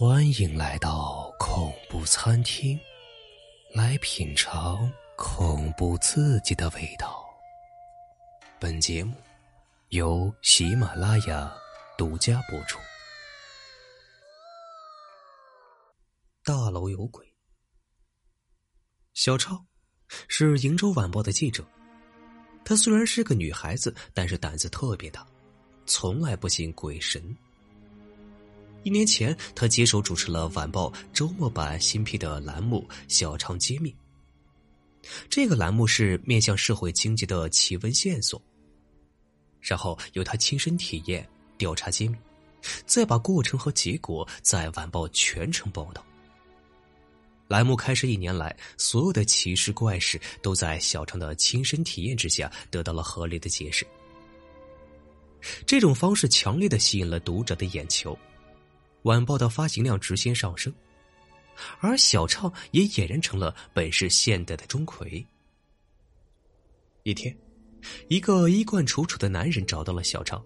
欢迎来到恐怖餐厅，来品尝恐怖刺激的味道。本节目由喜马拉雅独家播出。大楼有鬼。小超是《瀛州晚报》的记者，她虽然是个女孩子，但是胆子特别大，从来不信鬼神。一年前，他接手主持了晚报周末版新辟的栏目《小昌揭秘》。这个栏目是面向社会经济的奇闻线索，然后由他亲身体验、调查揭秘，再把过程和结果在晚报全程报道。栏目开始一年来，所有的奇事怪事都在小昌的亲身体验之下得到了合理的解释。这种方式强烈的吸引了读者的眼球。晚报的发行量直线上升，而小畅也俨然成了本市现代的钟馗。一天，一个衣冠楚楚的男人找到了小畅，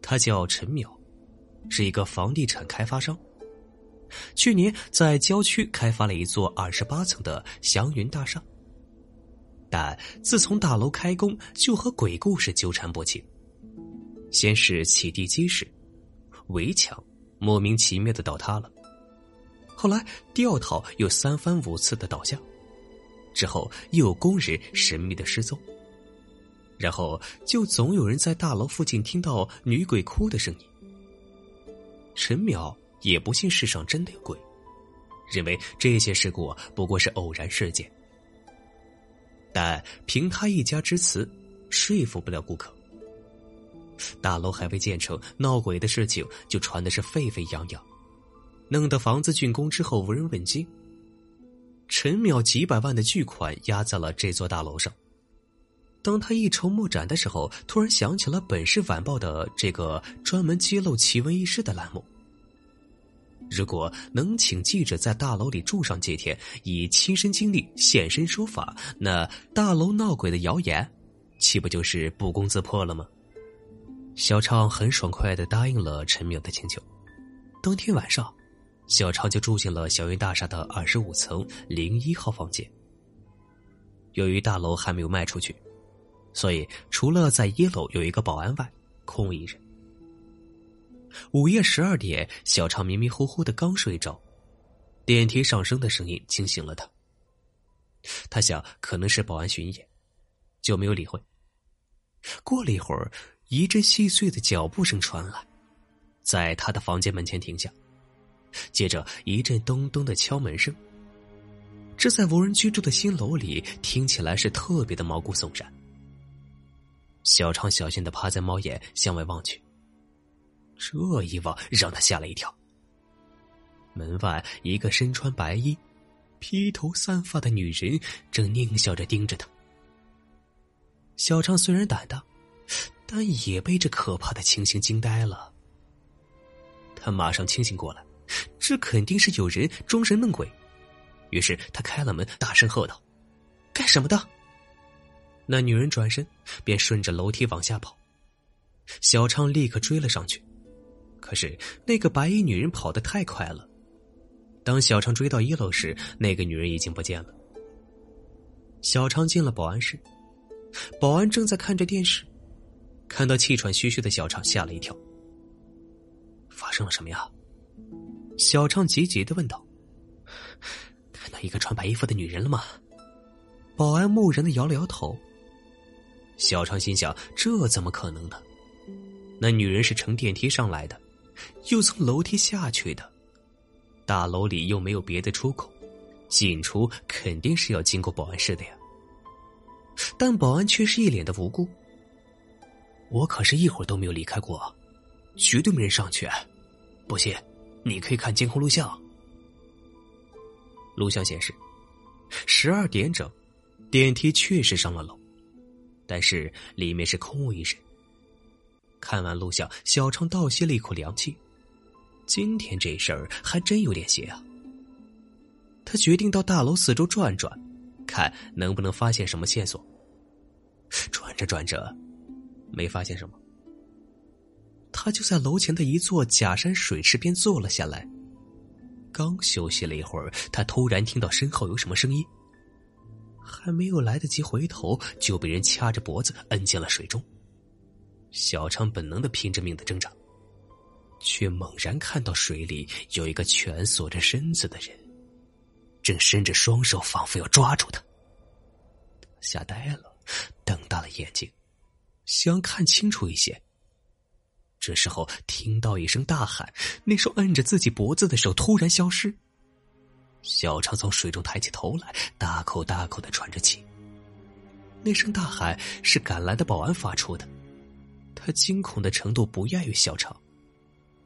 他叫陈淼，是一个房地产开发商。去年在郊区开发了一座二十八层的祥云大厦，但自从大楼开工，就和鬼故事纠缠不清。先是起地基时，围墙。莫名其妙的倒塌了，后来吊套又三番五次的倒下，之后又有工人神秘的失踪，然后就总有人在大楼附近听到女鬼哭的声音。陈淼也不信世上真的有鬼，认为这些事故不过是偶然事件，但凭他一家之词，说服不了顾客。大楼还未建成，闹鬼的事情就传的是沸沸扬扬，弄得房子竣工之后无人问津。陈淼几百万的巨款压在了这座大楼上，当他一筹莫展的时候，突然想起了《本市晚报》的这个专门揭露奇闻异事的栏目。如果能请记者在大楼里住上几天，以亲身经历现身说法，那大楼闹鬼的谣言，岂不就是不攻自破了吗？小畅很爽快的答应了陈淼的请求。当天晚上，小畅就住进了小云大厦的二十五层零一号房间。由于大楼还没有卖出去，所以除了在一楼有一个保安外，空无一人。午夜十二点，小畅迷迷糊糊的刚睡着，电梯上升的声音惊醒了他。他想可能是保安巡夜，就没有理会。过了一会儿。一阵细碎的脚步声传来，在他的房间门前停下，接着一阵咚咚的敲门声。这在无人居住的新楼里听起来是特别的毛骨悚然。小昌小心的趴在猫眼向外望去，这一望让他吓了一跳。门外一个身穿白衣、披头散发的女人正狞笑着盯着他。小昌虽然胆大。但也被这可怕的情形惊呆了。他马上清醒过来，这肯定是有人装神弄鬼。于是他开了门，大声喝道：“干什么的？”那女人转身便顺着楼梯往下跑。小昌立刻追了上去，可是那个白衣女人跑得太快了。当小昌追到一楼时，那个女人已经不见了。小昌进了保安室，保安正在看着电视。看到气喘吁吁的小畅，吓了一跳。发生了什么呀？小畅急急的问道。看到一个穿白衣服的女人了吗？保安木然的摇了摇头。小畅心想：这怎么可能呢？那女人是乘电梯上来的，又从楼梯下去的。大楼里又没有别的出口，进出肯定是要经过保安室的呀。但保安却是一脸的无辜。我可是一会儿都没有离开过，绝对没人上去。不信，你可以看监控录像。录像显示，十二点整，电梯确实上了楼，但是里面是空无一人。看完录像，小昌倒吸了一口凉气。今天这事儿还真有点邪啊！他决定到大楼四周转转，看能不能发现什么线索。转着转着。没发现什么，他就在楼前的一座假山水池边坐了下来，刚休息了一会儿，他突然听到身后有什么声音，还没有来得及回头，就被人掐着脖子摁进了水中。小昌本能的拼着命的挣扎，却猛然看到水里有一个蜷缩着身子的人，正伸着双手，仿佛要抓住他。吓呆了，瞪大了眼睛，想看清楚一些。这时候听到一声大喊，那双摁着自己脖子的手突然消失。小常从水中抬起头来，大口大口的喘着气。那声大喊是赶来的保安发出的，他惊恐的程度不亚于小常，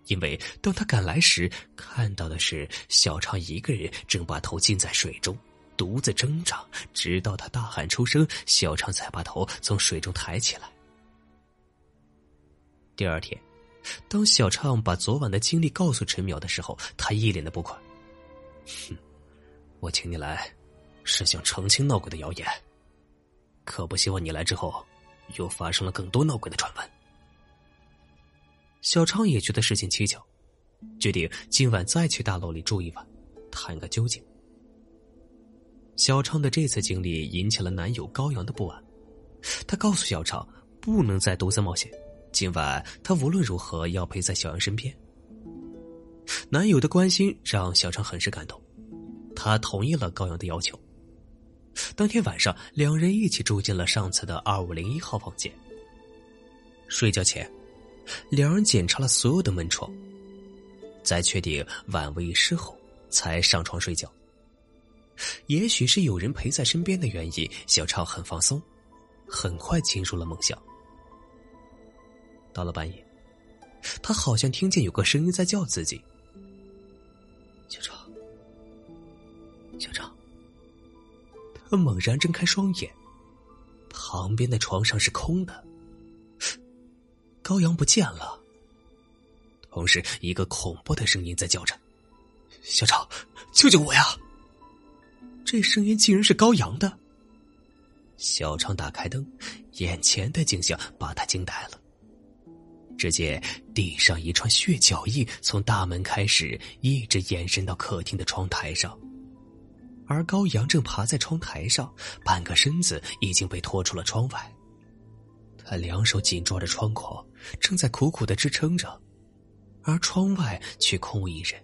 因为当他赶来时，看到的是小常一个人正把头浸在水中，独自挣扎，直到他大喊出声，小常才把头从水中抬起来。第二天，当小畅把昨晚的经历告诉陈淼的时候，他一脸的不快。哼，我请你来，是想澄清闹鬼的谣言，可不希望你来之后，又发生了更多闹鬼的传闻。小畅也觉得事情蹊跷，决定今晚再去大楼里住一晚，探个究竟。小畅的这次经历引起了男友高阳的不安，他告诉小畅不能再独自冒险。今晚他无论如何要陪在小杨身边。男友的关心让小畅很是感动，他同意了高阳的要求。当天晚上，两人一起住进了上次的二五零一号房间。睡觉前，两人检查了所有的门窗，在确定万无一失后，才上床睡觉。也许是有人陪在身边的原因，小超很放松，很快进入了梦乡。到了半夜，他好像听见有个声音在叫自己：“小超，小张。”他猛然睁开双眼，旁边的床上是空的，高阳不见了。同时，一个恐怖的声音在叫着：“小超，救救我呀！”这声音竟然是高阳的。小张打开灯，眼前的景象把他惊呆了。只见地上一串血脚印从大门开始，一直延伸到客厅的窗台上，而高阳正爬在窗台上，半个身子已经被拖出了窗外。他两手紧抓着窗框，正在苦苦的支撑着，而窗外却空无一人。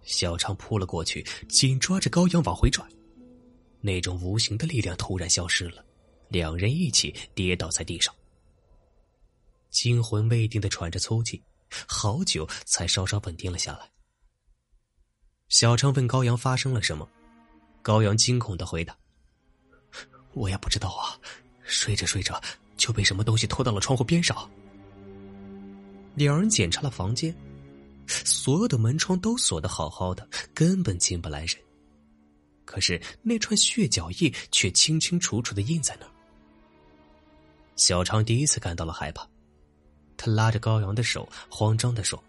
小昌扑了过去，紧抓着高阳往回拽，那种无形的力量突然消失了，两人一起跌倒在地上。惊魂未定的喘着粗气，好久才稍稍稳定了下来。小昌问高阳发生了什么，高阳惊恐的回答：“我也不知道啊，睡着睡着就被什么东西拖到了窗户边上。”两人检查了房间，所有的门窗都锁得好好的，根本进不来人。可是那串血脚印却清清楚楚的印在那儿。小昌第一次感到了害怕。他拉着高阳的手，慌张的说：“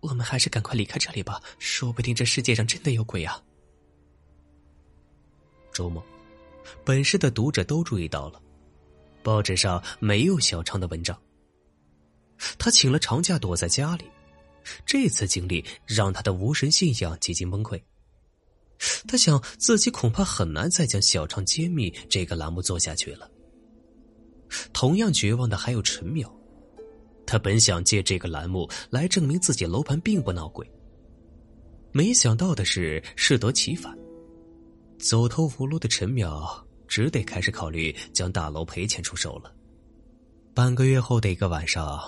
我们还是赶快离开这里吧，说不定这世界上真的有鬼啊！”周末，本市的读者都注意到了，报纸上没有小昌的文章。他请了长假躲在家里，这次经历让他的无神信仰几近崩溃。他想自己恐怕很难再将《小昌揭秘》这个栏目做下去了。同样绝望的还有陈淼。他本想借这个栏目来证明自己楼盘并不闹鬼，没想到的是适得其反。走投无路的陈淼只得开始考虑将大楼赔钱出售了。半个月后的一个晚上，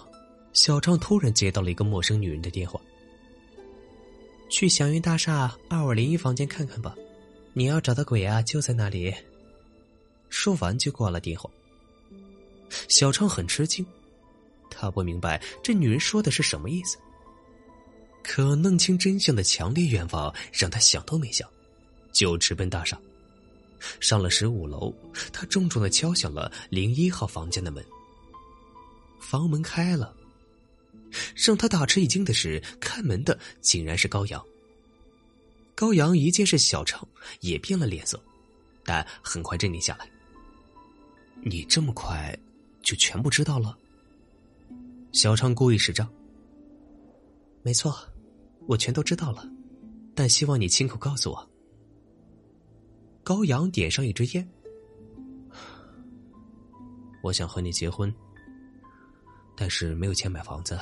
小张突然接到了一个陌生女人的电话：“去祥云大厦二五零一房间看看吧，你要找的鬼啊就在那里。”说完就挂了电话。小昌很吃惊。他不明白这女人说的是什么意思，可弄清真相的强烈愿望让他想都没想，就直奔大厦。上了十五楼，他重重的敲响了零一号房间的门。房门开了，让他大吃一惊的是，开门的竟然是高阳。高阳一见是小程，也变了脸色，但很快镇定下来。你这么快就全部知道了？小昌故意使诈。没错，我全都知道了。但希望你亲口告诉我。高阳点上一支烟，我想和你结婚，但是没有钱买房子，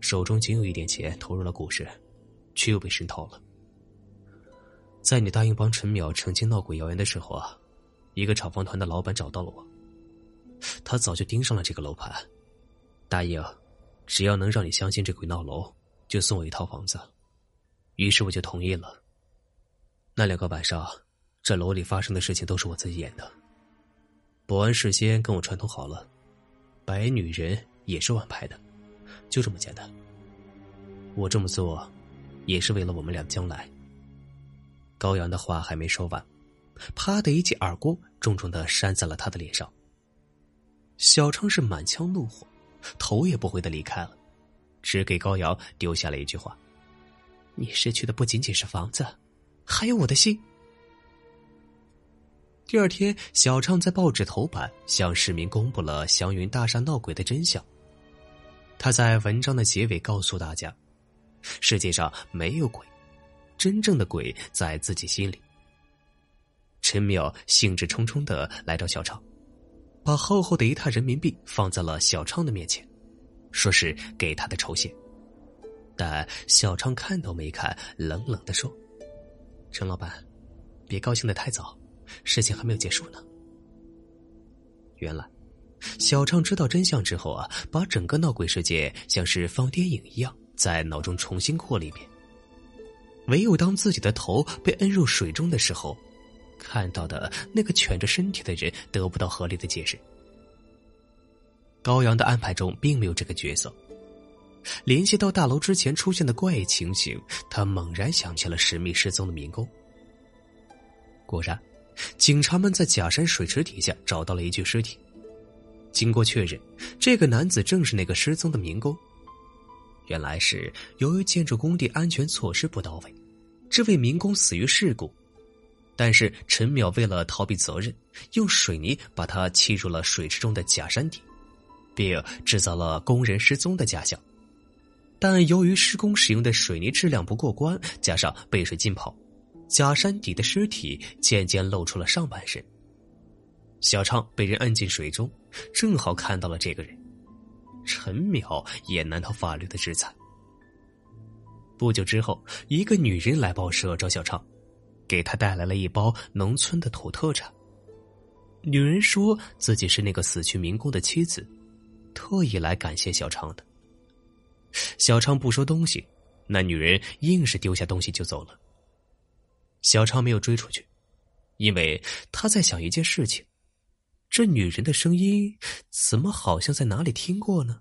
手中仅有一点钱投入了股市，却又被深套了。在你答应帮陈淼澄清闹鬼谣言的时候啊，一个厂房团的老板找到了我，他早就盯上了这个楼盘，答应只要能让你相信这鬼闹楼，就送我一套房子。于是我就同意了。那两个晚上。这楼里发生的事情都是我自己演的。保安事先跟我串通好了，白女人也是晚拍的，就这么简单。我这么做，也是为了我们俩将来。高阳的话还没说完，啪的一记耳光重重的扇在了他的脸上。小昌是满腔怒火，头也不回的离开了，只给高瑶丢下了一句话：“你失去的不仅仅是房子，还有我的心。”第二天，小畅在报纸头版向市民公布了祥云大厦闹鬼的真相。他在文章的结尾告诉大家：“世界上没有鬼，真正的鬼在自己心里。”陈淼兴致冲冲的来到小畅，把厚厚的一沓人民币放在了小畅的面前，说是给他的酬谢。但小畅看都没看，冷冷的说：“陈老板，别高兴的太早。”事情还没有结束呢。原来，小畅知道真相之后啊，把整个闹鬼事件像是放电影一样，在脑中重新过了一遍。唯有当自己的头被摁入水中的时候，看到的那个蜷着身体的人得不到合理的解释。高阳的安排中并没有这个角色。联系到大楼之前出现的怪异情形，他猛然想起了神秘失踪的民工。果然。警察们在假山水池底下找到了一具尸体。经过确认，这个男子正是那个失踪的民工。原来是由于建筑工地安全措施不到位，这位民工死于事故。但是陈淼为了逃避责任，用水泥把他砌入了水池中的假山底，并制造了工人失踪的假象。但由于施工使用的水泥质量不过关，加上被水浸泡。假山底的尸体渐渐露出了上半身。小畅被人摁进水中，正好看到了这个人。陈淼也难逃法律的制裁。不久之后，一个女人来报社找小畅，给他带来了一包农村的土特产。女人说自己是那个死去民工的妻子，特意来感谢小畅的。小畅不收东西，那女人硬是丢下东西就走了。小超没有追出去，因为他在想一件事情：这女人的声音怎么好像在哪里听过呢？